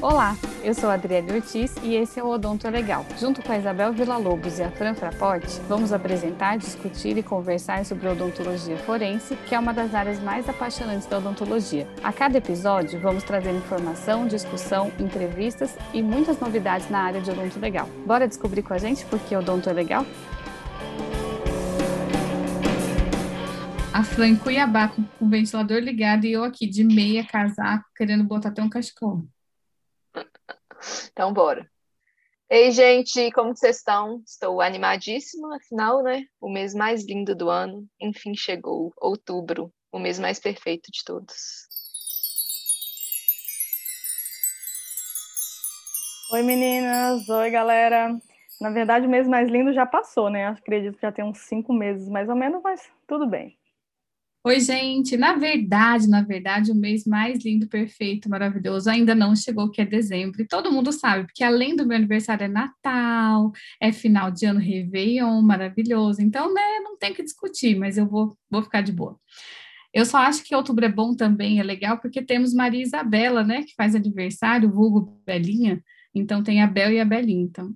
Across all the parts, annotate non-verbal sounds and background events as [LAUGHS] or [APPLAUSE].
Olá, eu sou a Adriele Ortiz e esse é o Odonto Legal. Junto com a Isabel Villa-Lobos e a Fran Fraporte, vamos apresentar, discutir e conversar sobre odontologia forense, que é uma das áreas mais apaixonantes da odontologia. A cada episódio, vamos trazer informação, discussão, entrevistas e muitas novidades na área de odonto legal. Bora descobrir com a gente por que odonto é legal? A Fran em Cuiabá com o ventilador ligado e eu aqui de meia, casaco, querendo botar até um cachecol. Então, bora. Ei, gente, como vocês estão? Estou animadíssima, afinal, né? O mês mais lindo do ano, enfim, chegou. Outubro, o mês mais perfeito de todos. Oi, meninas. Oi, galera. Na verdade, o mês mais lindo já passou, né? Acredito que já tem uns cinco meses mais ou menos, mas tudo bem. Oi, gente. Na verdade, na verdade, o mês mais lindo, perfeito, maravilhoso ainda não chegou, que é dezembro. E todo mundo sabe, porque além do meu aniversário é Natal, é final de ano Réveillon, maravilhoso. Então, né, não tem que discutir, mas eu vou, vou ficar de boa. Eu só acho que outubro é bom também, é legal, porque temos Maria Isabela, né, que faz aniversário, vulgo Belinha. Então, tem a Bel e a Belinha. Então,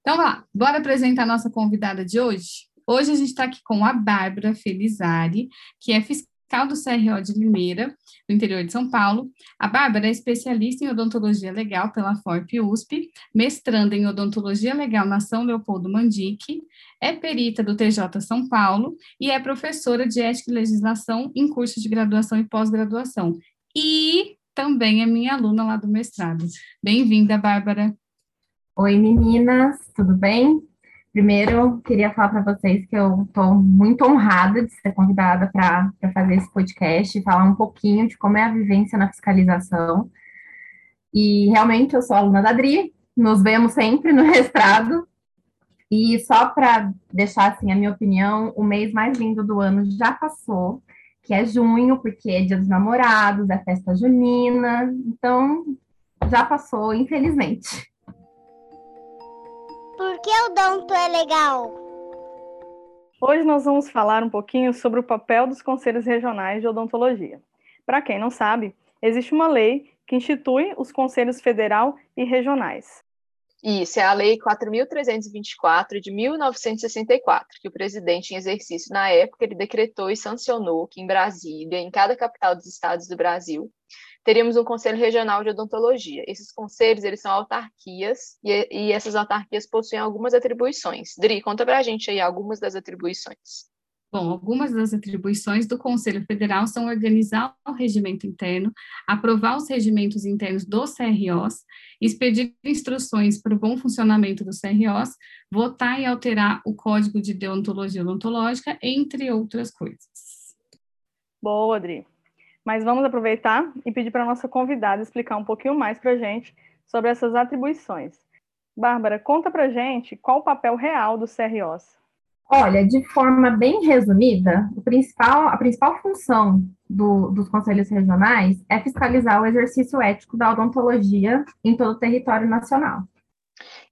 então, lá. Bora apresentar a nossa convidada de hoje? Hoje a gente está aqui com a Bárbara Felizari, que é fiscal do CRO de Limeira, do interior de São Paulo. A Bárbara é especialista em odontologia legal pela FORP USP, mestranda em odontologia legal na São Leopoldo Mandique, é perita do TJ São Paulo e é professora de ética e legislação em curso de graduação e pós-graduação. E também é minha aluna lá do mestrado. Bem-vinda, Bárbara. Oi, meninas, tudo bem? Primeiro, queria falar para vocês que eu estou muito honrada de ser convidada para fazer esse podcast e falar um pouquinho de como é a vivência na fiscalização. E realmente eu sou aluna da Adri, nos vemos sempre no [LAUGHS] restrado. E só para deixar assim a minha opinião, o mês mais lindo do ano já passou, que é junho, porque é Dia dos Namorados, é festa junina, então já passou, infelizmente. Por que o Donto é legal? Hoje nós vamos falar um pouquinho sobre o papel dos conselhos regionais de odontologia. Para quem não sabe, existe uma lei que institui os conselhos federal e regionais. Isso, é a Lei 4.324 de 1964, que o presidente em exercício na época ele decretou e sancionou que em Brasília, em cada capital dos estados do Brasil, teríamos um conselho regional de odontologia. Esses conselhos, eles são autarquias e, e essas autarquias possuem algumas atribuições. Dri, conta para a gente aí algumas das atribuições. Bom, algumas das atribuições do Conselho Federal são organizar o regimento interno, aprovar os regimentos internos dos CROs, expedir instruções para o bom funcionamento dos CROs, votar e alterar o Código de Deontologia Odontológica, entre outras coisas. Boa, Adri. Mas vamos aproveitar e pedir para a nossa convidada explicar um pouquinho mais para a gente sobre essas atribuições. Bárbara, conta para gente qual o papel real dos CROs. Olha, de forma bem resumida, principal, a principal função do, dos conselhos regionais é fiscalizar o exercício ético da odontologia em todo o território nacional.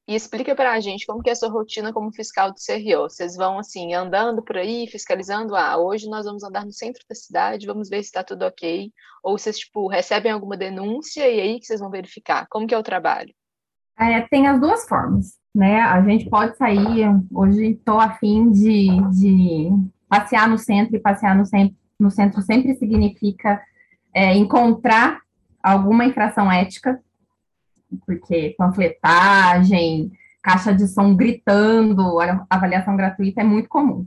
E explica para a gente como que é a sua rotina como fiscal do CRO. Vocês vão, assim, andando por aí, fiscalizando, ah, hoje nós vamos andar no centro da cidade, vamos ver se está tudo ok. Ou vocês, tipo, recebem alguma denúncia e aí que vocês vão verificar. Como que é o trabalho? É, tem as duas formas, né? A gente pode sair, hoje estou afim de, de passear no centro, e passear no centro, no centro sempre significa é, encontrar alguma infração ética, porque panfletagem, caixa de som gritando, avaliação gratuita é muito comum.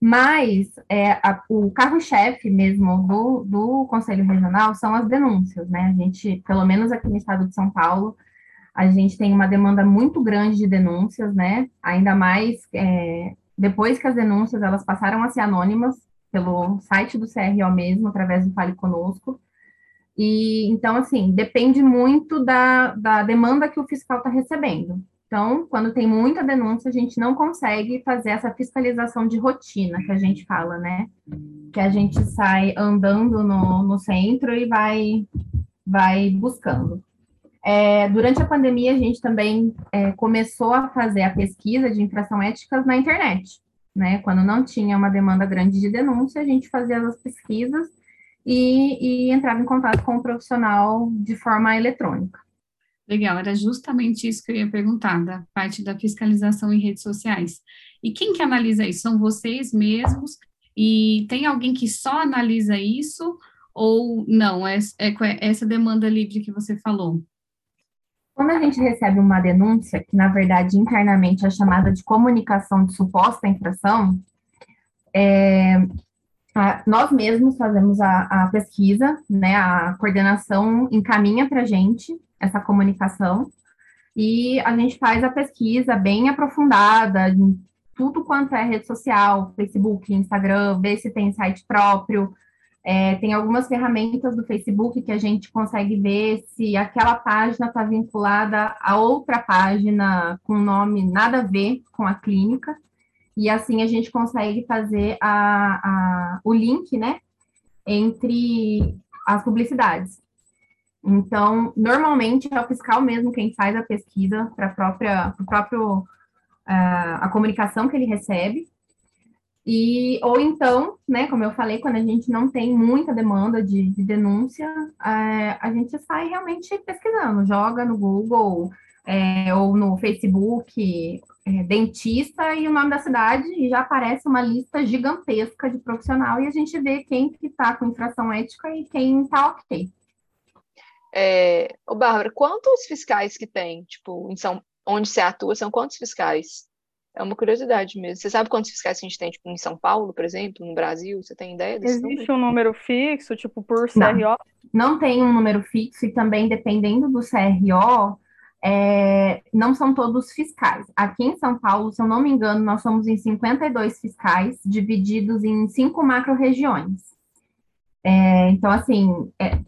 Mas é, a, o carro-chefe mesmo do, do Conselho Regional são as denúncias, né? A gente, pelo menos aqui no estado de São Paulo, a gente tem uma demanda muito grande de denúncias, né? Ainda mais é, depois que as denúncias elas passaram a ser anônimas pelo site do CRO mesmo, através do Fale Conosco. E então, assim, depende muito da, da demanda que o fiscal está recebendo. Então, quando tem muita denúncia, a gente não consegue fazer essa fiscalização de rotina que a gente fala, né? Que a gente sai andando no, no centro e vai, vai buscando. É, durante a pandemia, a gente também é, começou a fazer a pesquisa de infração éticas na internet, né? Quando não tinha uma demanda grande de denúncia, a gente fazia as pesquisas e, e entrava em contato com o profissional de forma eletrônica. Legal, era justamente isso que eu ia perguntar, da parte da fiscalização em redes sociais. E quem que analisa isso? São vocês mesmos? E tem alguém que só analisa isso? Ou não? É, é, é essa demanda livre que você falou? Quando a gente recebe uma denúncia, que na verdade internamente é chamada de comunicação de suposta infração, é, a, nós mesmos fazemos a, a, pesquisa, né? A coordenação encaminha para a gente essa comunicação e a gente faz a pesquisa bem aprofundada, em tudo quanto é rede social, Facebook, Instagram, ver se tem site próprio, é, tem algumas ferramentas do Facebook que a gente consegue ver se aquela página está vinculada a outra página com nome nada a ver com a clínica. E assim a gente consegue fazer a, a, o link, né, entre as publicidades. Então, normalmente é o fiscal mesmo quem faz a pesquisa para a própria, próprio, uh, a comunicação que ele recebe. E, ou então, né, como eu falei, quando a gente não tem muita demanda de, de denúncia, é, a gente sai realmente pesquisando, joga no Google é, ou no Facebook, é, dentista e o nome da cidade, e já aparece uma lista gigantesca de profissional, e a gente vê quem que está com infração ética e quem está ok. É, ô Bárbara, quantos fiscais que tem, tipo, em São, onde você atua, são quantos fiscais? É uma curiosidade mesmo. Você sabe quantos fiscais a gente tem, tipo, em São Paulo, por exemplo, no Brasil? Você tem ideia desse Existe número? um número fixo, tipo, por CRO? Não, não tem um número fixo e também, dependendo do CRO, é, não são todos fiscais. Aqui em São Paulo, se eu não me engano, nós somos em 52 fiscais, divididos em cinco macro-regiões. É, então, assim, é,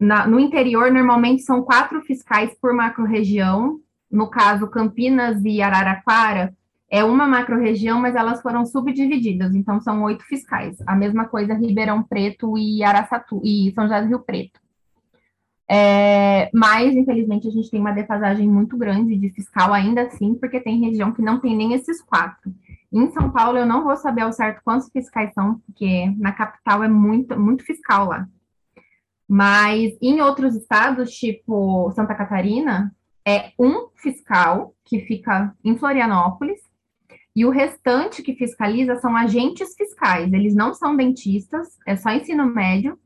na, no interior, normalmente são quatro fiscais por macro-região. No caso, Campinas e Araraquara, é uma macro-região, mas elas foram subdivididas, então são oito fiscais. A mesma coisa Ribeirão Preto e Araçatu, e São José do Rio Preto. É, mas, infelizmente, a gente tem uma defasagem muito grande de fiscal ainda assim, porque tem região que não tem nem esses quatro. Em São Paulo, eu não vou saber ao certo quantos fiscais são, porque na capital é muito, muito fiscal lá. Mas em outros estados, tipo Santa Catarina, é um fiscal que fica em Florianópolis e o restante que fiscaliza são agentes fiscais, eles não são dentistas, é só ensino médio.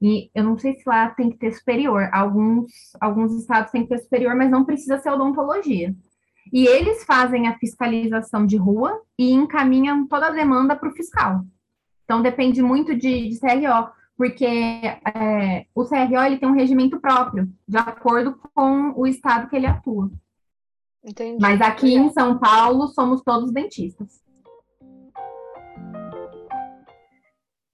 E eu não sei se lá tem que ter superior. Alguns, alguns estados têm que ter superior, mas não precisa ser odontologia. E eles fazem a fiscalização de rua e encaminham toda a demanda para o fiscal. Então, depende muito de, de CRO, porque é, o CRO ele tem um regimento próprio, de acordo com o estado que ele atua. Entendi. Mas aqui em São Paulo somos todos dentistas.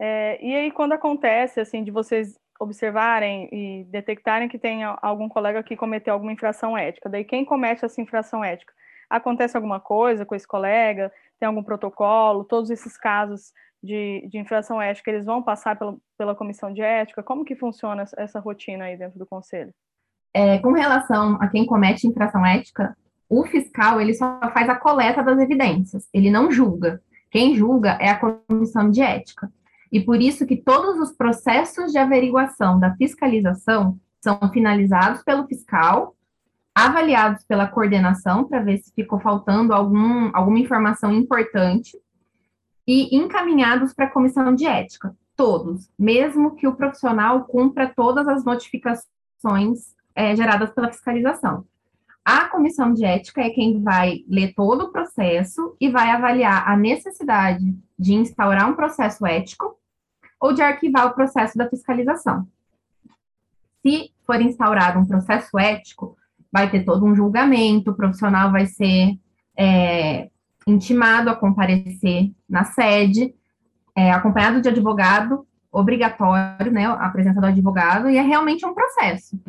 É, e aí, quando acontece, assim, de vocês observarem e detectarem que tem algum colega que cometeu alguma infração ética, daí quem comete essa infração ética? Acontece alguma coisa com esse colega? Tem algum protocolo? Todos esses casos de, de infração ética, eles vão passar pela, comissão de ética? Como que funciona essa rotina aí dentro do conselho? É, com relação a quem comete infração ética, o fiscal, ele só faz a coleta das evidências, ele não julga. Quem julga é a comissão de ética. E por isso que todos os processos de averiguação da fiscalização são finalizados pelo fiscal, avaliados pela coordenação para ver se ficou faltando algum, alguma informação importante e encaminhados para a comissão de ética, todos, mesmo que o profissional cumpra todas as notificações é, geradas pela fiscalização. A comissão de ética é quem vai ler todo o processo e vai avaliar a necessidade de instaurar um processo ético ou de arquivar o processo da fiscalização. Se for instaurado um processo ético, vai ter todo um julgamento, o profissional vai ser é, intimado a comparecer na sede, é, acompanhado de advogado, obrigatório, né, a presença do advogado, e é realmente um processo.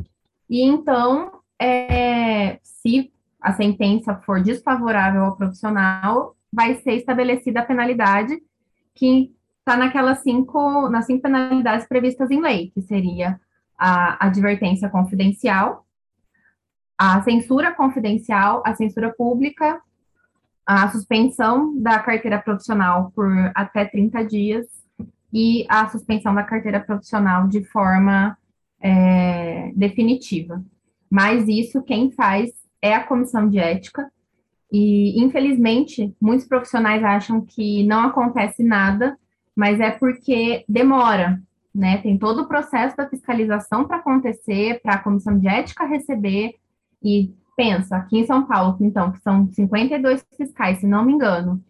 E então, é, se a sentença for desfavorável ao profissional, vai ser estabelecida a penalidade que está naquelas cinco, nas cinco penalidades previstas em lei, que seria a advertência confidencial, a censura confidencial, a censura pública, a suspensão da carteira profissional por até 30 dias e a suspensão da carteira profissional de forma é, definitiva. Mas isso quem faz é a comissão de ética, e infelizmente muitos profissionais acham que não acontece nada, mas é porque demora, né? Tem todo o processo da fiscalização para acontecer, para a comissão de ética receber, e pensa, aqui em São Paulo, então, que são 52 fiscais, se não me engano,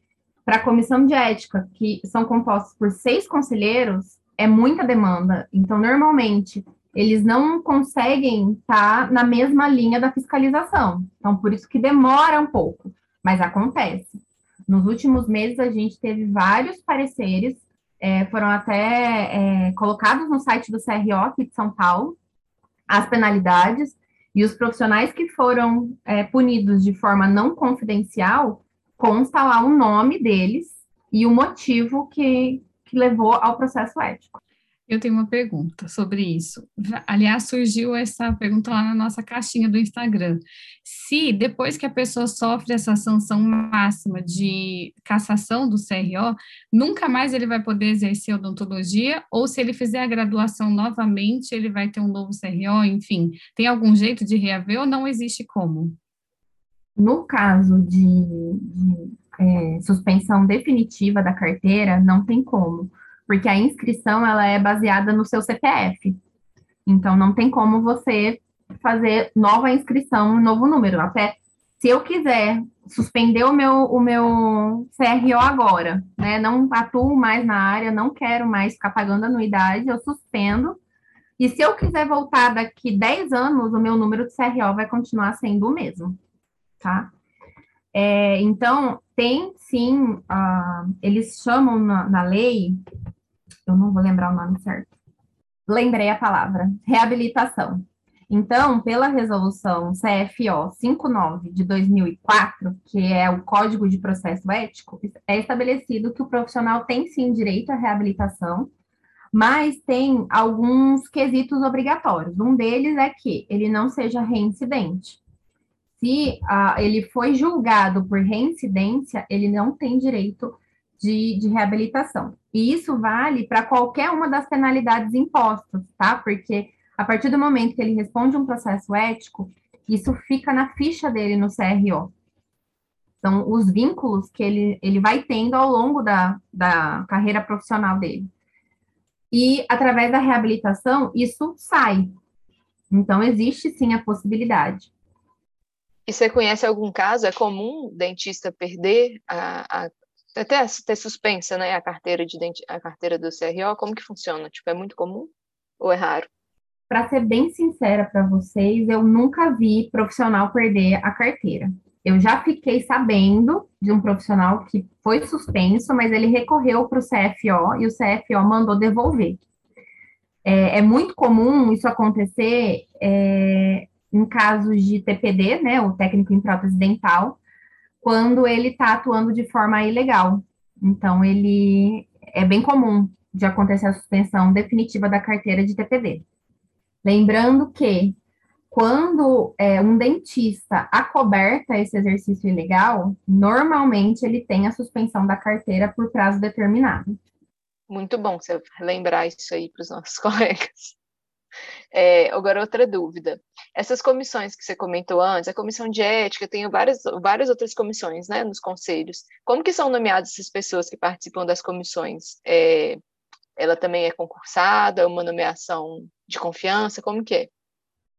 para a comissão de ética, que são compostos por seis conselheiros, é muita demanda. Então, normalmente, eles não conseguem estar na mesma linha da fiscalização. Então, por isso que demora um pouco, mas acontece. Nos últimos meses, a gente teve vários pareceres, é, foram até é, colocados no site do CRO aqui de São Paulo, as penalidades, e os profissionais que foram é, punidos de forma não confidencial, consta lá o nome deles e o motivo que, que levou ao processo ético. Eu tenho uma pergunta sobre isso. Aliás, surgiu essa pergunta lá na nossa caixinha do Instagram. Se depois que a pessoa sofre essa sanção máxima de cassação do CRO, nunca mais ele vai poder exercer odontologia, ou se ele fizer a graduação novamente, ele vai ter um novo CRO, enfim, tem algum jeito de reaver ou não existe como? No caso de, de é, suspensão definitiva da carteira, não tem como porque a inscrição ela é baseada no seu CPF. Então não tem como você fazer nova inscrição, novo número. Até se eu quiser suspender o meu, o meu CRO agora, né? Não atuo mais na área, não quero mais ficar pagando anuidade, eu suspendo. E se eu quiser voltar daqui 10 anos, o meu número de CRO vai continuar sendo o mesmo, tá? É, então, tem sim, uh, eles chamam na, na lei eu não vou lembrar o nome certo. Lembrei a palavra, reabilitação. Então, pela resolução CFO 59 de 2004, que é o Código de Processo Ético, é estabelecido que o profissional tem sim direito à reabilitação, mas tem alguns quesitos obrigatórios. Um deles é que ele não seja reincidente. Se ah, ele foi julgado por reincidência, ele não tem direito de, de reabilitação. E isso vale para qualquer uma das penalidades impostas, tá? Porque a partir do momento que ele responde um processo ético, isso fica na ficha dele no CRO. São os vínculos que ele, ele vai tendo ao longo da, da carreira profissional dele. E através da reabilitação, isso sai. Então, existe sim a possibilidade. E você conhece algum caso? É comum dentista perder a, a até ter suspensa, né, a carteira de a carteira do CRO, como que funciona? Tipo, é muito comum ou é raro? Para ser bem sincera para vocês, eu nunca vi profissional perder a carteira. Eu já fiquei sabendo de um profissional que foi suspenso, mas ele recorreu para o CFO e o CFO mandou devolver. É, é muito comum isso acontecer é, em casos de TPD, né, o técnico em prótese dental, quando ele está atuando de forma ilegal. Então, ele é bem comum de acontecer a suspensão definitiva da carteira de TPD. Lembrando que quando é, um dentista acoberta esse exercício ilegal, normalmente ele tem a suspensão da carteira por prazo determinado. Muito bom você lembrar isso aí para os nossos [LAUGHS] colegas. É, agora, outra dúvida. Essas comissões que você comentou antes, a comissão de ética, tem várias, várias outras comissões, né, nos conselhos. Como que são nomeadas essas pessoas que participam das comissões? É, ela também é concursada, é uma nomeação de confiança, como que é?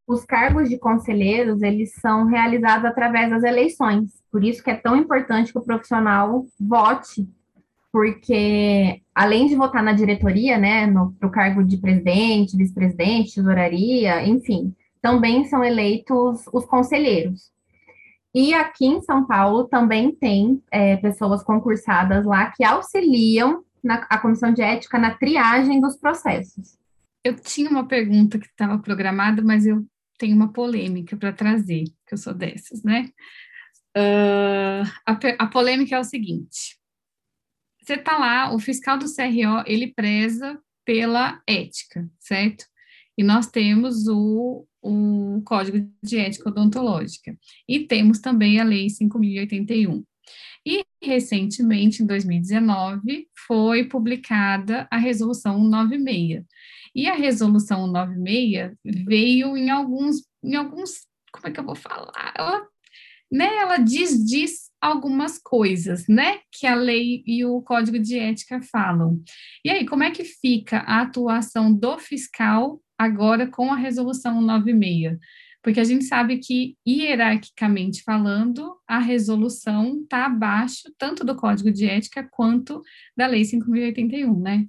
Os cargos de conselheiros, eles são realizados através das eleições. Por isso que é tão importante que o profissional vote porque além de votar na diretoria, né, para o cargo de presidente, vice-presidente, tesouraria, enfim, também são eleitos os conselheiros. E aqui em São Paulo também tem é, pessoas concursadas lá que auxiliam na, a comissão de ética na triagem dos processos. Eu tinha uma pergunta que estava programada, mas eu tenho uma polêmica para trazer, que eu sou dessas, né? Uh, a, a polêmica é o seguinte: você está lá, o fiscal do CRO, ele preza pela ética, certo? E nós temos o, o Código de Ética Odontológica. E temos também a Lei 5.081. E, recentemente, em 2019, foi publicada a Resolução 196. E a Resolução 196 veio em alguns, em alguns, como é que eu vou falar? Ela, né, ela diz, diz algumas coisas, né, que a lei e o Código de Ética falam. E aí, como é que fica a atuação do fiscal agora com a Resolução 196? porque a gente sabe que, hierarquicamente falando, a resolução está abaixo tanto do Código de Ética quanto da Lei 5.081, né?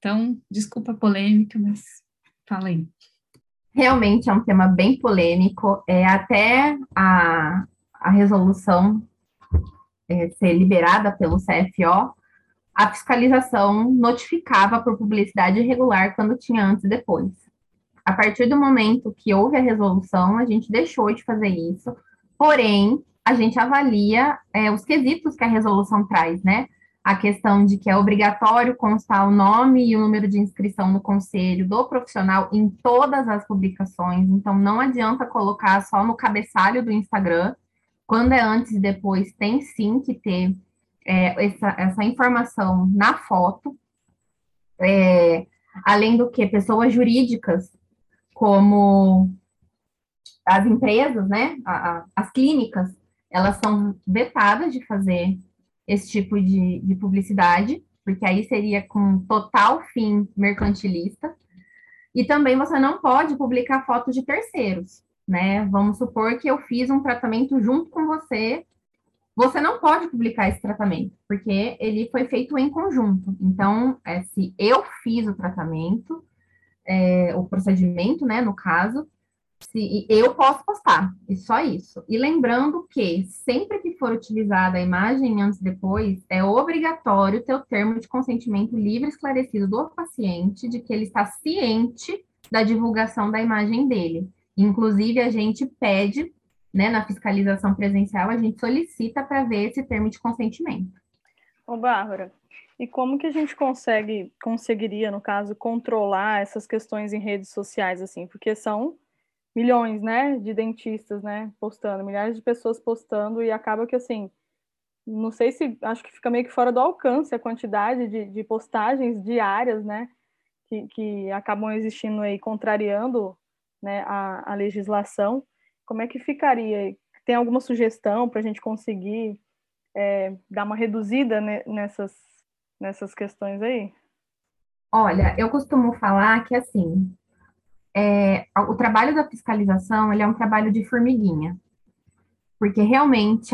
Então, desculpa a polêmica, mas fala aí. Realmente é um tema bem polêmico, é até a, a resolução é, ser liberada pelo CFO, a fiscalização notificava por publicidade irregular quando tinha antes e depois a partir do momento que houve a resolução, a gente deixou de fazer isso, porém, a gente avalia é, os quesitos que a resolução traz, né? A questão de que é obrigatório constar o nome e o número de inscrição no conselho do profissional em todas as publicações, então não adianta colocar só no cabeçalho do Instagram. Quando é antes e depois, tem sim que ter é, essa, essa informação na foto. É, além do que, pessoas jurídicas como as empresas, né, a, a, as clínicas, elas são vetadas de fazer esse tipo de, de publicidade, porque aí seria com total fim mercantilista. E também você não pode publicar fotos de terceiros, né? Vamos supor que eu fiz um tratamento junto com você. Você não pode publicar esse tratamento, porque ele foi feito em conjunto. Então, é, se eu fiz o tratamento, é, o procedimento, né, no caso, se, eu posso postar, e só isso. E lembrando que, sempre que for utilizada a imagem antes e depois, é obrigatório ter o termo de consentimento livre esclarecido do paciente de que ele está ciente da divulgação da imagem dele. Inclusive, a gente pede, né, na fiscalização presencial, a gente solicita para ver esse termo de consentimento. Ô, Bárbara, e como que a gente consegue, conseguiria, no caso, controlar essas questões em redes sociais, assim? Porque são milhões, né, de dentistas, né, postando, milhares de pessoas postando, e acaba que, assim, não sei se, acho que fica meio que fora do alcance a quantidade de, de postagens diárias, né, que, que acabam existindo aí, contrariando, né, a, a legislação. Como é que ficaria? Tem alguma sugestão para a gente conseguir é, dar uma reduzida nessas nessas questões aí? Olha, eu costumo falar que assim, é, o trabalho da fiscalização ele é um trabalho de formiguinha, porque realmente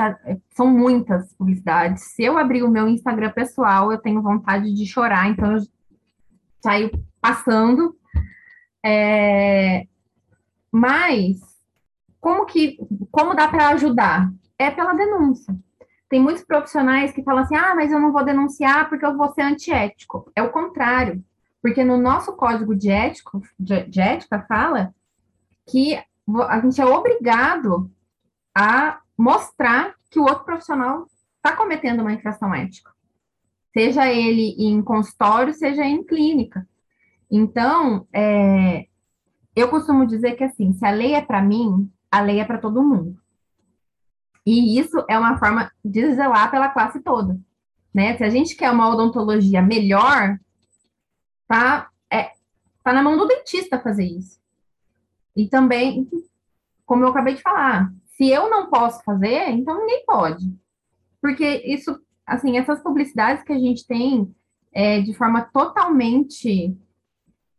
são muitas publicidades. Se eu abrir o meu Instagram pessoal, eu tenho vontade de chorar, então eu saio passando. É, mas como que como dá para ajudar? É pela denúncia. Tem muitos profissionais que falam assim: ah, mas eu não vou denunciar porque eu vou ser antiético. É o contrário, porque no nosso código de, ético, de, de ética fala que a gente é obrigado a mostrar que o outro profissional está cometendo uma infração ética, seja ele em consultório, seja em clínica. Então, é, eu costumo dizer que assim, se a lei é para mim, a lei é para todo mundo. E isso é uma forma de zelar pela classe toda. Né? Se a gente quer uma odontologia melhor, tá, é, tá na mão do dentista fazer isso. E também, como eu acabei de falar, se eu não posso fazer, então ninguém pode. Porque isso, assim, essas publicidades que a gente tem é, de forma totalmente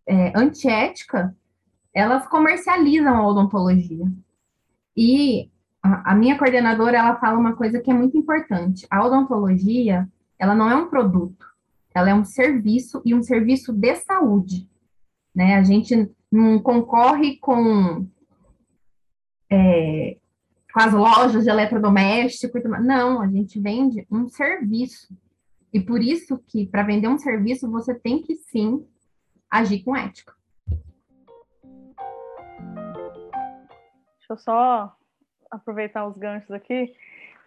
é, antiética, elas comercializam a odontologia. E a, minha coordenadora, ela fala uma coisa que é muito importante. A odontologia, ela não é um produto, ela é um serviço e um serviço de saúde. Né? A gente não concorre com, é, com as lojas de eletrodoméstico, não, a gente vende um serviço. E por isso que, para vender um serviço, você tem que sim agir com ética. Deixa eu só aproveitar os ganchos aqui.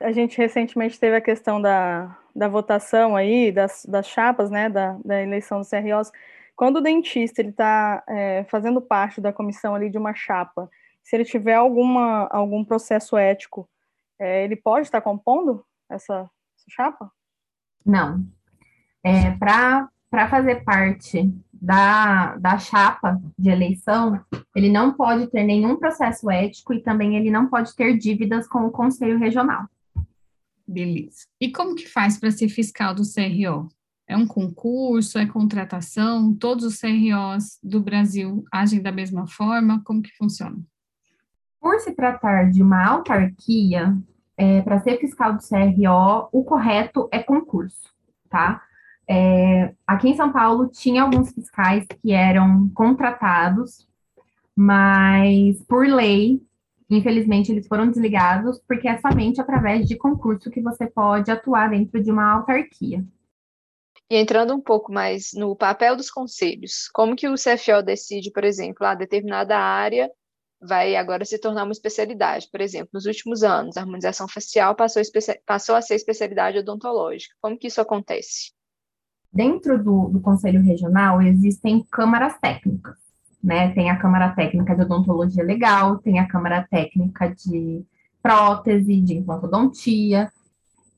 A gente recentemente teve a questão da, da votação aí, das, das chapas, né, da, da eleição do CROs. Quando o dentista ele está é, fazendo parte da comissão ali de uma chapa, se ele tiver alguma, algum processo ético, é, ele pode estar compondo essa, chapa? Não. É, Para fazer parte da, da chapa de eleição, ele não pode ter nenhum processo ético e também ele não pode ter dívidas com o Conselho Regional. Beleza. E como que faz para ser fiscal do CRO? É um concurso, é contratação? Todos os CROs do Brasil agem da mesma forma? Como que funciona? Por se tratar de uma autarquia, é, para ser fiscal do CRO, o correto é concurso, tá? É, aqui em São Paulo tinha alguns fiscais que eram contratados, mas por lei, infelizmente, eles foram desligados, porque é somente através de concurso que você pode atuar dentro de uma autarquia. E entrando um pouco mais no papel dos conselhos, como que o CFO decide, por exemplo, a determinada área vai agora se tornar uma especialidade. Por exemplo, nos últimos anos, a harmonização facial passou, passou a ser especialidade odontológica. Como que isso acontece? Dentro do, do Conselho Regional existem câmaras técnicas, né? Tem a Câmara Técnica de Odontologia Legal, tem a Câmara Técnica de Prótese, de Implantodontia,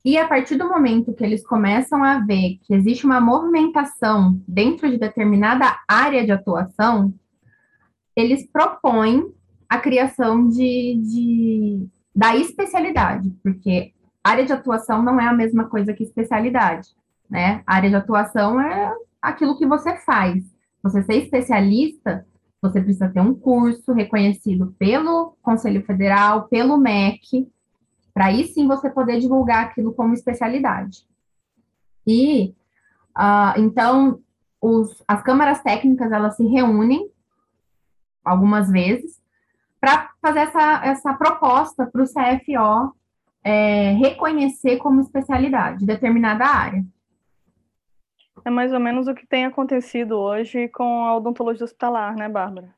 e a partir do momento que eles começam a ver que existe uma movimentação dentro de determinada área de atuação, eles propõem a criação de, de, da especialidade, porque área de atuação não é a mesma coisa que especialidade né? A área de atuação é aquilo que você faz. Você ser especialista, você precisa ter um curso reconhecido pelo Conselho Federal, pelo MEC, para aí sim você poder divulgar aquilo como especialidade. E uh, então os, as câmaras técnicas elas se reúnem algumas vezes para fazer essa, essa proposta para o CFO é, reconhecer como especialidade determinada área. É mais ou menos o que tem acontecido hoje com a odontologia hospitalar, né, Bárbara?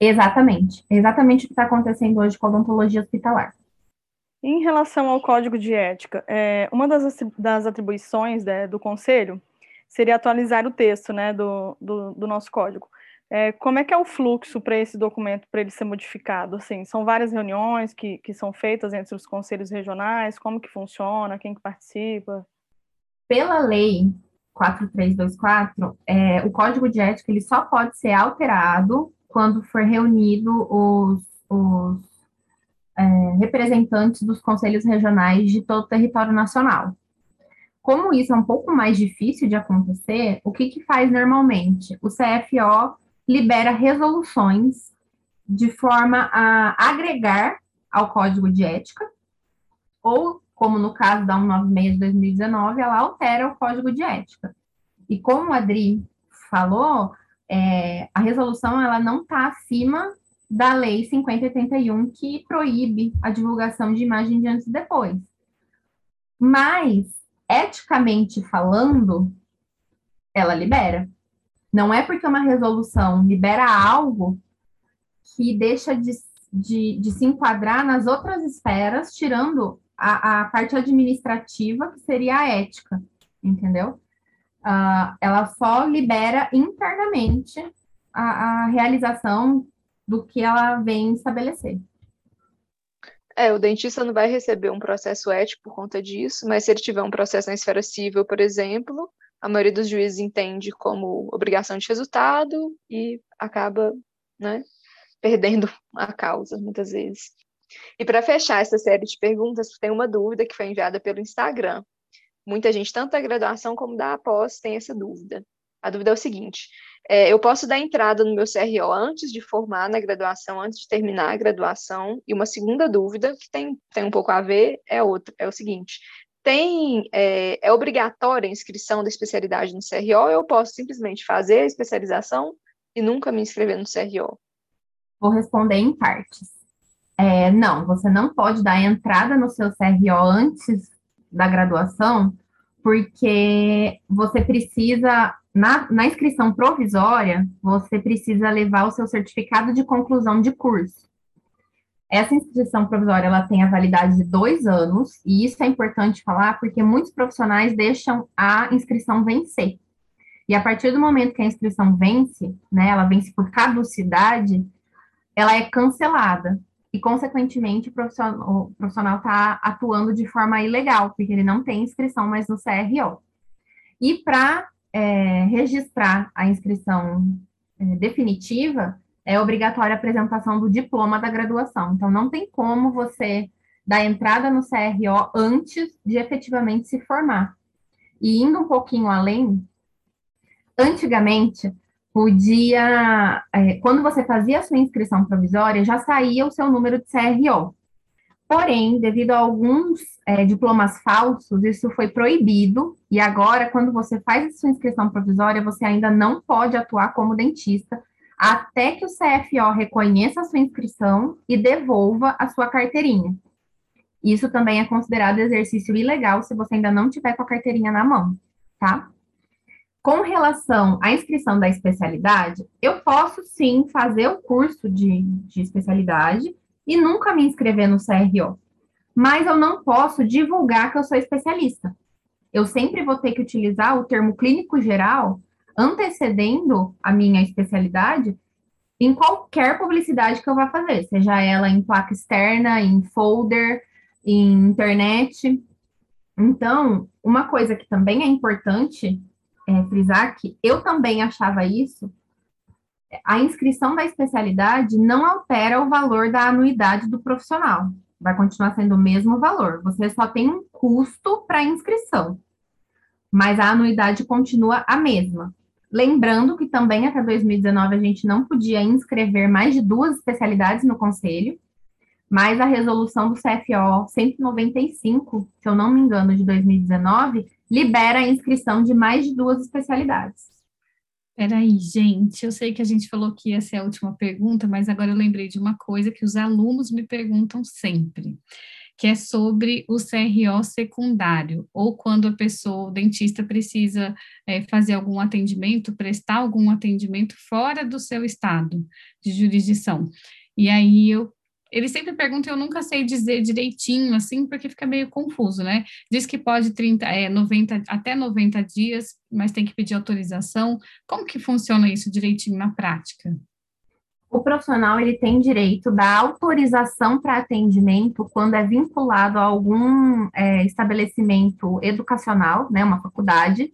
Exatamente. Exatamente o que está acontecendo hoje com a odontologia hospitalar. Em relação ao código de ética, é, uma das, das atribuições né, do conselho seria atualizar o texto né, do, do, do nosso código. É, como é que é o fluxo para esse documento, para ele ser modificado? Assim, são várias reuniões que, que são feitas entre os conselhos regionais, como que funciona, quem que participa? Pela lei 4324, é, o código de ética ele só pode ser alterado quando for reunido os, os é, representantes dos conselhos regionais de todo o território nacional. Como isso é um pouco mais difícil de acontecer, o que, que faz normalmente? O CFO libera resoluções de forma a agregar ao código de ética ou como no caso da 196 de 2019, ela altera o código de ética. E como o Adri falou, é, a resolução ela não está acima da lei 5081 que proíbe a divulgação de imagem de antes e depois. Mas, eticamente falando, ela libera. Não é porque uma resolução libera algo que deixa de, de, de se enquadrar nas outras esferas, tirando a, a parte administrativa, que seria a ética, entendeu? Uh, ela só libera internamente a, a realização do que ela vem estabelecer. É, o dentista não vai receber um processo ético por conta disso, mas se ele tiver um processo na esfera civil, por exemplo, a maioria dos juízes entende como obrigação de resultado e acaba, né, perdendo a causa, muitas vezes. E para fechar essa série de perguntas, tem uma dúvida que foi enviada pelo Instagram. Muita gente, tanto da graduação como da pós, tem essa dúvida. A dúvida é o seguinte: é, eu posso dar entrada no meu CRO antes de formar na graduação, antes de terminar a graduação? E uma segunda dúvida, que tem, tem um pouco a ver, é outra, é o seguinte: tem é, é obrigatória a inscrição da especialidade no CRO ou eu posso simplesmente fazer a especialização e nunca me inscrever no CRO? Vou responder em partes. É, não, você não pode dar entrada no seu CRO antes da graduação, porque você precisa, na, na inscrição provisória, você precisa levar o seu certificado de conclusão de curso. Essa inscrição provisória ela tem a validade de dois anos, e isso é importante falar porque muitos profissionais deixam a inscrição vencer. E a partir do momento que a inscrição vence, né, ela vence por caducidade, ela é cancelada. E, consequentemente, o profissional está atuando de forma ilegal, porque ele não tem inscrição mais no CRO. E para é, registrar a inscrição é, definitiva, é obrigatória a apresentação do diploma da graduação. Então, não tem como você dar entrada no CRO antes de efetivamente se formar. E indo um pouquinho além, antigamente, podia, é, quando você fazia a sua inscrição provisória, já saía o seu número de CRO. Porém, devido a alguns é, diplomas falsos, isso foi proibido, e agora, quando você faz a sua inscrição provisória, você ainda não pode atuar como dentista, até que o CFO reconheça a sua inscrição e devolva a sua carteirinha. Isso também é considerado exercício ilegal se você ainda não tiver com a carteirinha na mão, tá? Com relação à inscrição da especialidade, eu posso sim fazer o curso de, de especialidade e nunca me inscrever no CRO, mas eu não posso divulgar que eu sou especialista. Eu sempre vou ter que utilizar o termo clínico geral antecedendo a minha especialidade em qualquer publicidade que eu vá fazer, seja ela em placa externa, em folder, em internet. Então, uma coisa que também é importante é, frisar que eu também achava isso, a inscrição da especialidade não altera o valor da anuidade do profissional. Vai continuar sendo o mesmo valor. Você só tem um custo para inscrição, mas a anuidade continua a mesma. Lembrando que também até 2019 a gente não podia inscrever mais de duas especialidades no conselho, mas a resolução do CFO 195, se eu não me engano, de 2019, libera a inscrição de mais de duas especialidades. Peraí, gente, eu sei que a gente falou que ia ser a última pergunta, mas agora eu lembrei de uma coisa que os alunos me perguntam sempre, que é sobre o CRO secundário, ou quando a pessoa, o dentista, precisa é, fazer algum atendimento, prestar algum atendimento fora do seu estado de jurisdição. E aí eu ele sempre pergunta eu nunca sei dizer direitinho, assim, porque fica meio confuso, né? Diz que pode 30, é, 90, até 90 dias, mas tem que pedir autorização. Como que funciona isso direitinho na prática? O profissional ele tem direito da autorização para atendimento quando é vinculado a algum é, estabelecimento educacional, né, uma faculdade,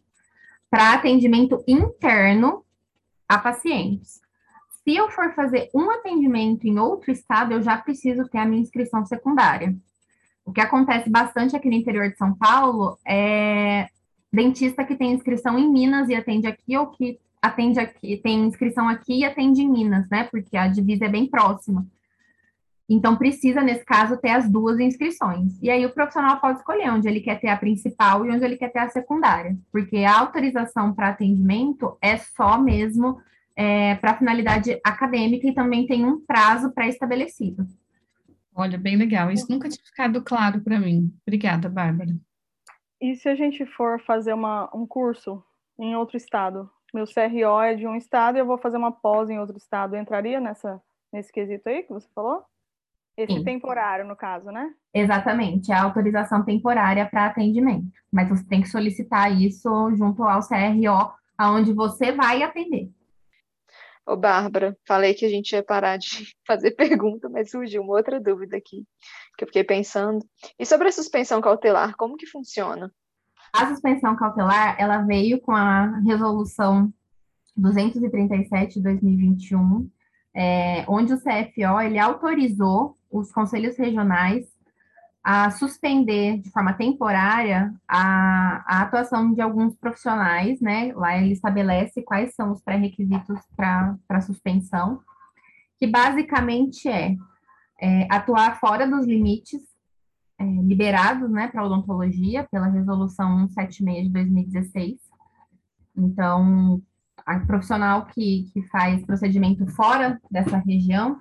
para atendimento interno a pacientes. Se eu for fazer um atendimento em outro estado, eu já preciso ter a minha inscrição secundária. O que acontece bastante aqui no interior de São Paulo é dentista que tem inscrição em Minas e atende aqui, ou que atende aqui, tem inscrição aqui e atende em Minas, né? Porque a divisa é bem próxima. Então, precisa, nesse caso, ter as duas inscrições. E aí, o profissional pode escolher onde ele quer ter a principal e onde ele quer ter a secundária, porque a autorização para atendimento é só mesmo é, para finalidade acadêmica e também tem um prazo pré-estabelecido. Olha, bem legal. Isso nunca tinha ficado claro para mim. Obrigada, Bárbara. E se a gente for fazer uma, um curso em outro estado? Meu CRO é de um estado e eu vou fazer uma pós em outro estado. Entraria nessa, nesse quesito aí que você falou? Esse Sim. temporário, no caso, né? Exatamente, é a autorização temporária para atendimento. Mas você tem que solicitar isso junto ao CRO, aonde você vai atender. Ô, Bárbara, falei que a gente ia parar de [LAUGHS] fazer pergunta, mas surgiu uma outra dúvida aqui, que eu fiquei pensando. E sobre a suspensão cautelar, como que funciona? A suspensão cautelar, ela veio com a resolução 237 de 2021, é, onde o CFO, ele autorizou os conselhos regionais a suspender de forma temporária a, a atuação de alguns profissionais, né? Lá ele estabelece quais são os pré-requisitos para suspensão, que basicamente é, é, atuar fora dos limites é, liberados, né, para odontologia pela resolução 176 de 2016. Então, a profissional que, que faz procedimento fora dessa região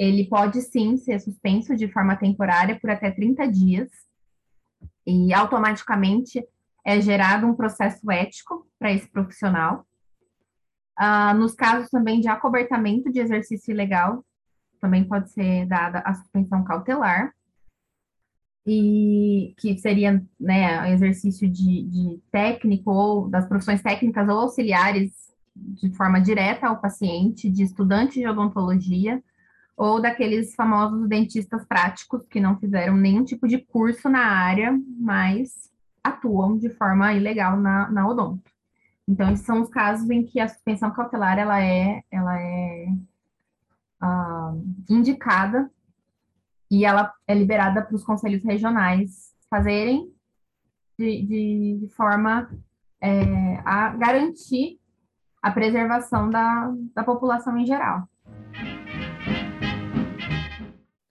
ele pode sim ser suspenso de forma temporária por até 30 dias e automaticamente é gerado um processo ético para esse profissional. Ah, nos casos também de acobertamento de exercício ilegal, também pode ser dada a suspensão cautelar, e que seria né, exercício de, de técnico ou das profissões técnicas ou auxiliares de forma direta ao paciente, de estudante de odontologia, ou daqueles famosos dentistas práticos que não fizeram nenhum tipo de curso na área, mas atuam de forma ilegal na, na odonto. Então, esses são os casos em que a suspensão cautelar ela é, ela é uh, indicada e ela é liberada para os conselhos regionais fazerem de, de, de forma é, a garantir a preservação da, da população em geral.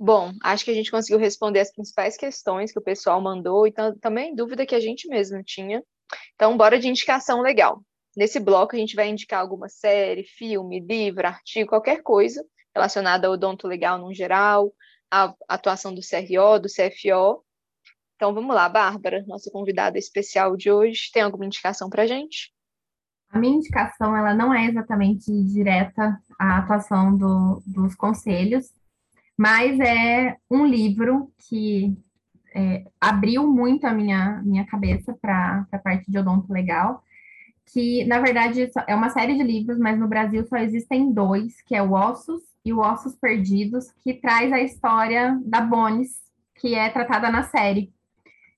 Bom, acho que a gente conseguiu responder as principais questões que o pessoal mandou e também dúvida que a gente mesmo tinha. Então, bora de indicação legal. Nesse bloco, a gente vai indicar alguma série, filme, livro, artigo, qualquer coisa relacionada ao odonto legal no geral, a atuação do CRO, do CFO. Então vamos lá, Bárbara, nossa convidada especial de hoje, tem alguma indicação para a gente? A minha indicação ela não é exatamente direta à atuação do, dos conselhos, mas é um livro que é, abriu muito a minha, minha cabeça para a parte de odonto legal, que na verdade é uma série de livros, mas no Brasil só existem dois, que é o Ossos e o Ossos Perdidos, que traz a história da Bones, que é tratada na série.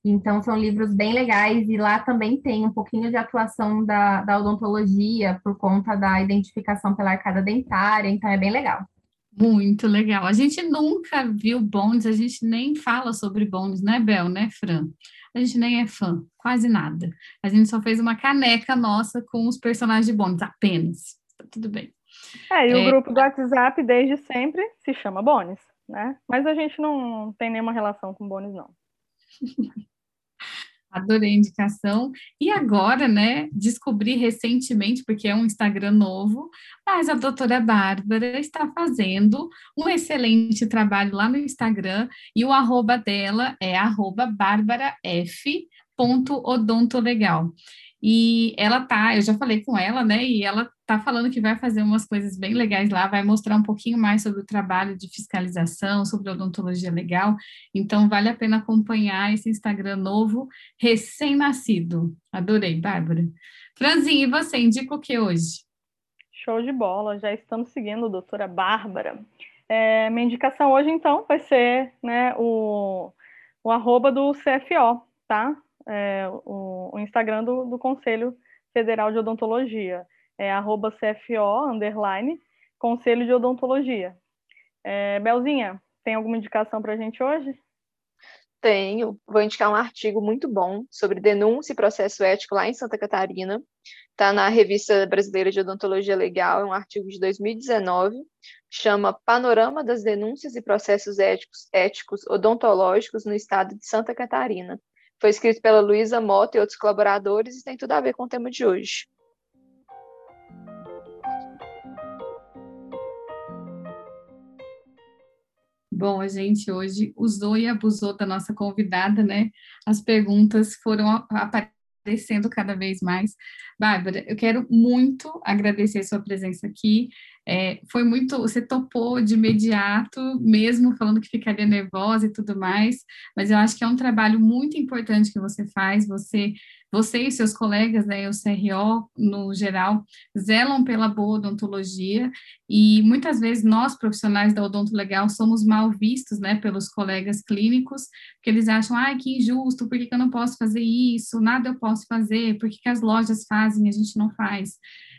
Então, são livros bem legais, e lá também tem um pouquinho de atuação da, da odontologia, por conta da identificação pela arcada dentária, então é bem legal. Muito legal. A gente nunca viu Bones, a gente nem fala sobre Bones, né, Bel, né, Fran? A gente nem é fã, quase nada. A gente só fez uma caneca nossa com os personagens de Bones, apenas. Tá tudo bem. É, e o é... grupo do WhatsApp desde sempre se chama Bones, né? Mas a gente não tem nenhuma relação com Bones, não. [LAUGHS] Adorei a indicação. E agora, né, descobri recentemente, porque é um Instagram novo, mas a doutora Bárbara está fazendo um excelente trabalho lá no Instagram, e o arroba dela é arroba. E ela tá, eu já falei com ela, né? E ela tá falando que vai fazer umas coisas bem legais lá, vai mostrar um pouquinho mais sobre o trabalho de fiscalização, sobre odontologia legal. Então, vale a pena acompanhar esse Instagram novo, recém-nascido. Adorei, Bárbara. Franzinha, e você indica o que hoje? Show de bola, já estamos seguindo a doutora Bárbara. É, minha indicação hoje, então, vai ser né, o, o arroba do CFO, tá? É, o, o, Instagram do, do, Conselho Federal de Odontologia, é arroba CFO, underline, Conselho de Odontologia. É, Belzinha, tem alguma indicação para a gente hoje? Tenho, vou indicar um artigo muito bom sobre denúncia e processo ético lá em Santa Catarina. Está na Revista Brasileira de Odontologia Legal, é um artigo de 2019, chama Panorama das Denúncias e Processos Éticos, éticos Odontológicos no Estado de Santa Catarina. Foi escrito pela Luísa Mota e outros colaboradores e tem tudo a ver com o tema de hoje. Bom, a gente hoje usou e abusou da nossa convidada, né? As perguntas foram aparecendo cada vez mais. Bárbara, eu quero muito agradecer a sua presença aqui. É, foi muito, você topou de imediato, mesmo falando que ficaria nervosa e tudo mais, mas eu acho que é um trabalho muito importante que você faz, você você e seus colegas, né, o CRO, no geral, zelam pela boa odontologia e muitas vezes nós, profissionais da odonto legal, somos mal vistos, né, pelos colegas clínicos, porque eles acham, ai, que injusto, por que, que eu não posso fazer isso? Nada eu posso fazer, por que, que as lojas fazem e a gente não faz?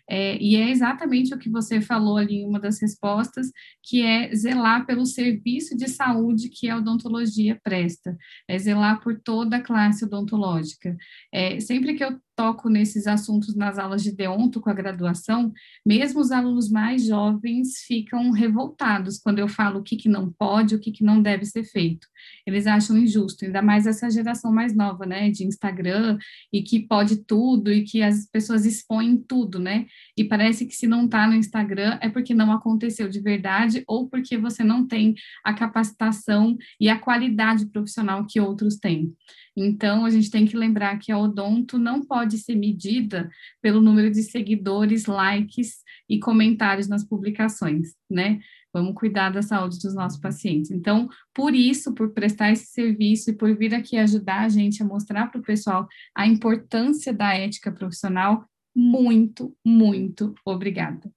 É, e é exatamente o que você falou ali em uma das respostas, que é zelar pelo serviço de saúde que a odontologia presta, é zelar por toda a classe odontológica. É, sempre que eu toco nesses assuntos nas aulas de deonto com a graduação, mesmo os alunos mais jovens ficam revoltados quando eu falo o que, que não pode, o que, que não deve ser feito. Eles acham injusto, ainda mais essa geração mais nova, né, de Instagram, e que pode tudo, e que as pessoas expõem tudo, né, e parece que se não está no Instagram é porque não aconteceu de verdade, ou porque você não tem a capacitação e a qualidade profissional que outros têm. Então, a gente tem que lembrar que a odonto não pode ser medida pelo número de seguidores, likes e comentários nas publicações, né? Vamos cuidar da saúde dos nossos pacientes. Então, por isso, por prestar esse serviço e por vir aqui ajudar a gente a mostrar para o pessoal a importância da ética profissional, muito, muito obrigada.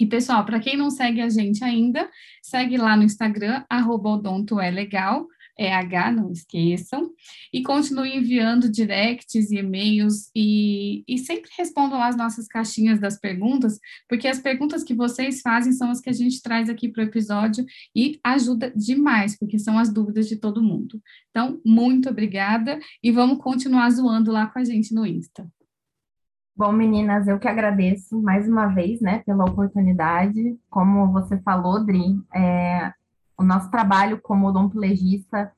E, pessoal, para quem não segue a gente ainda, segue lá no Instagram, arroba odonto é legal, é H, não esqueçam. E continue enviando directs e e-mails e, e sempre respondam as nossas caixinhas das perguntas, porque as perguntas que vocês fazem são as que a gente traz aqui para o episódio e ajuda demais, porque são as dúvidas de todo mundo. Então, muito obrigada e vamos continuar zoando lá com a gente no Insta. Bom, meninas, eu que agradeço mais uma vez, né, pela oportunidade. Como você falou, Dri, é, o nosso trabalho como odontologista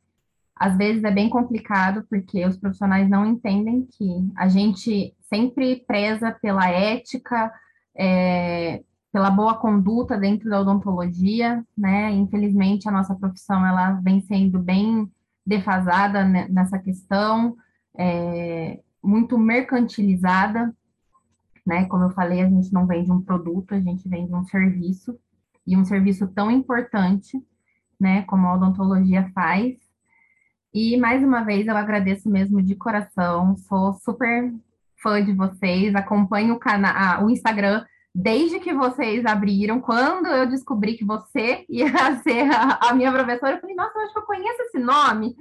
às vezes é bem complicado, porque os profissionais não entendem que a gente sempre preza pela ética, é, pela boa conduta dentro da odontologia, né? Infelizmente, a nossa profissão ela vem sendo bem defasada nessa questão, é, muito mercantilizada, né? Como eu falei, a gente não vende um produto, a gente vende um serviço, e um serviço tão importante né, como a odontologia faz. E mais uma vez eu agradeço mesmo de coração, sou super fã de vocês, acompanho o canal, o Instagram desde que vocês abriram. Quando eu descobri que você [LAUGHS] ia ser a, a minha professora, eu falei, nossa, eu acho que eu conheço esse nome.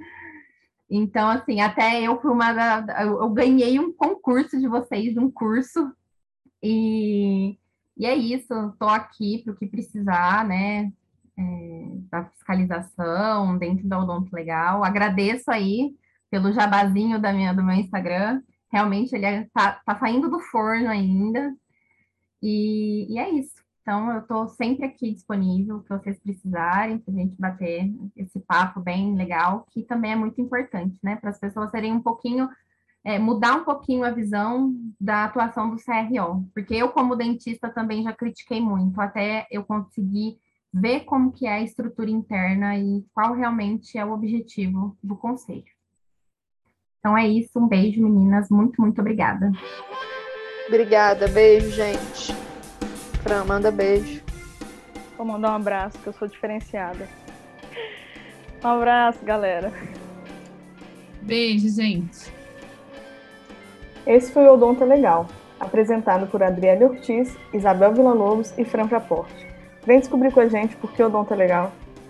Então, assim, até eu fui uma eu, eu ganhei um concurso de vocês, um curso, e, e é isso, estou aqui para o que precisar, né? É, da fiscalização dentro da Odonto Legal. Agradeço aí pelo jabazinho da minha, do meu Instagram. Realmente ele está é, tá saindo do forno ainda. E, e é isso. Então, eu estou sempre aqui disponível, se vocês precisarem, para a gente bater esse papo bem legal, que também é muito importante, né? Para as pessoas serem um pouquinho, é, mudar um pouquinho a visão da atuação do CRO. Porque eu, como dentista, também já critiquei muito, até eu conseguir ver como que é a estrutura interna e qual realmente é o objetivo do conselho. Então é isso, um beijo, meninas, muito, muito obrigada. Obrigada, beijo, gente. Fran, manda beijo. Vou mandar um abraço, que eu sou diferenciada. Um abraço, galera. Beijo, gente. Esse foi o Odonto Legal, apresentado por Adriele Ortiz, Isabel Villa-Lobos e Fran Praporte. Vem descobrir com a gente porque o Odonto é legal.